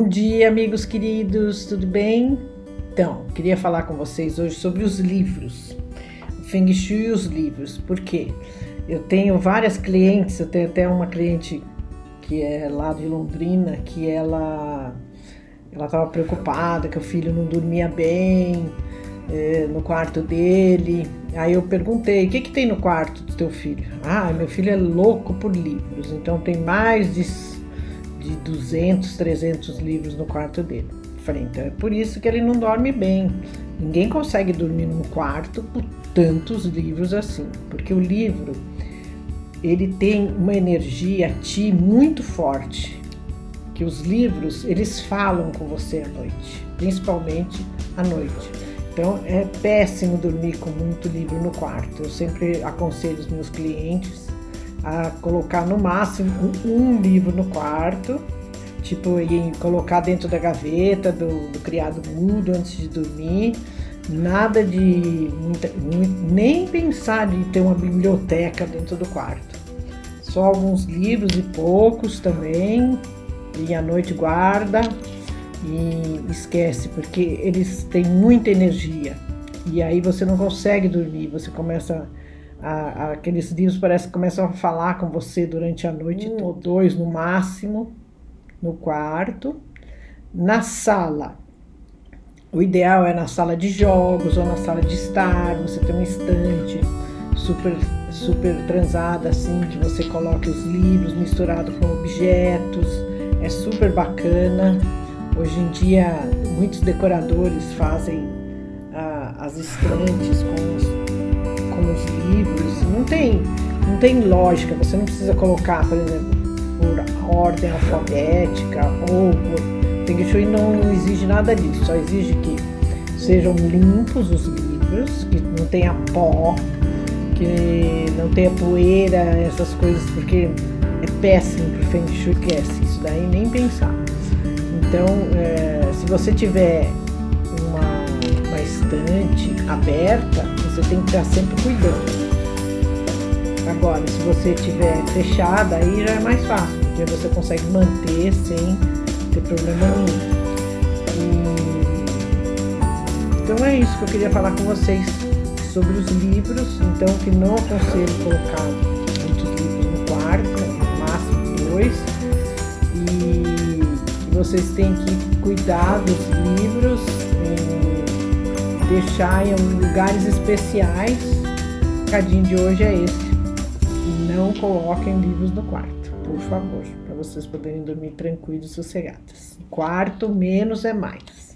Bom dia, amigos queridos, tudo bem? Então, queria falar com vocês hoje sobre os livros, o Feng Shui e os livros. Por quê? Eu tenho várias clientes, eu tenho até uma cliente que é lá de Londrina, que ela ela estava preocupada que o filho não dormia bem é, no quarto dele. Aí eu perguntei: o que, que tem no quarto do teu filho? Ah, meu filho é louco por livros, então tem mais de de 200, 300 livros no quarto dele. Falei, então é por isso que ele não dorme bem. Ninguém consegue dormir num quarto com tantos livros assim, porque o livro ele tem uma energia ti muito forte, que os livros eles falam com você à noite, principalmente à noite. Então é péssimo dormir com muito livro no quarto. Eu sempre aconselho os meus clientes a colocar no máximo um livro no quarto, tipo e colocar dentro da gaveta do, do criado mudo antes de dormir. Nada de nem pensar de ter uma biblioteca dentro do quarto. Só alguns livros e poucos também. E à noite guarda e esquece, porque eles têm muita energia. E aí você não consegue dormir, você começa a, aqueles livros parece que começam a falar com você durante a noite, hum. dois no máximo, no quarto. Na sala, o ideal é na sala de jogos ou na sala de estar, você tem uma estante super, super transada assim, que você coloca os livros misturado com objetos, é super bacana. Hoje em dia, muitos decoradores fazem ah, as estantes com os com os livros, não tem, não tem lógica. Você não precisa colocar, por exemplo, por ordem alfabética ou por Feng Shui não exige nada disso, só exige que sejam limpos os livros, que não tenha pó, que não tenha poeira, essas coisas, porque é péssimo para o Feng Shui que é isso daí nem pensar. Então, é, se você tiver uma, estante aberta, você tem que estar sempre cuidando. Agora, se você tiver fechada, aí já é mais fácil, porque você consegue manter sem ter problema nenhum. Então é isso que eu queria falar com vocês sobre os livros. Então, que não aconselho colocar muitos livros no quarto, no máximo dois. E vocês têm que cuidar dos livros deixar em lugares especiais. O recadinho de hoje é esse. Não coloquem livros no quarto, por favor, para vocês poderem dormir tranquilos e sossegados. Quarto menos é mais.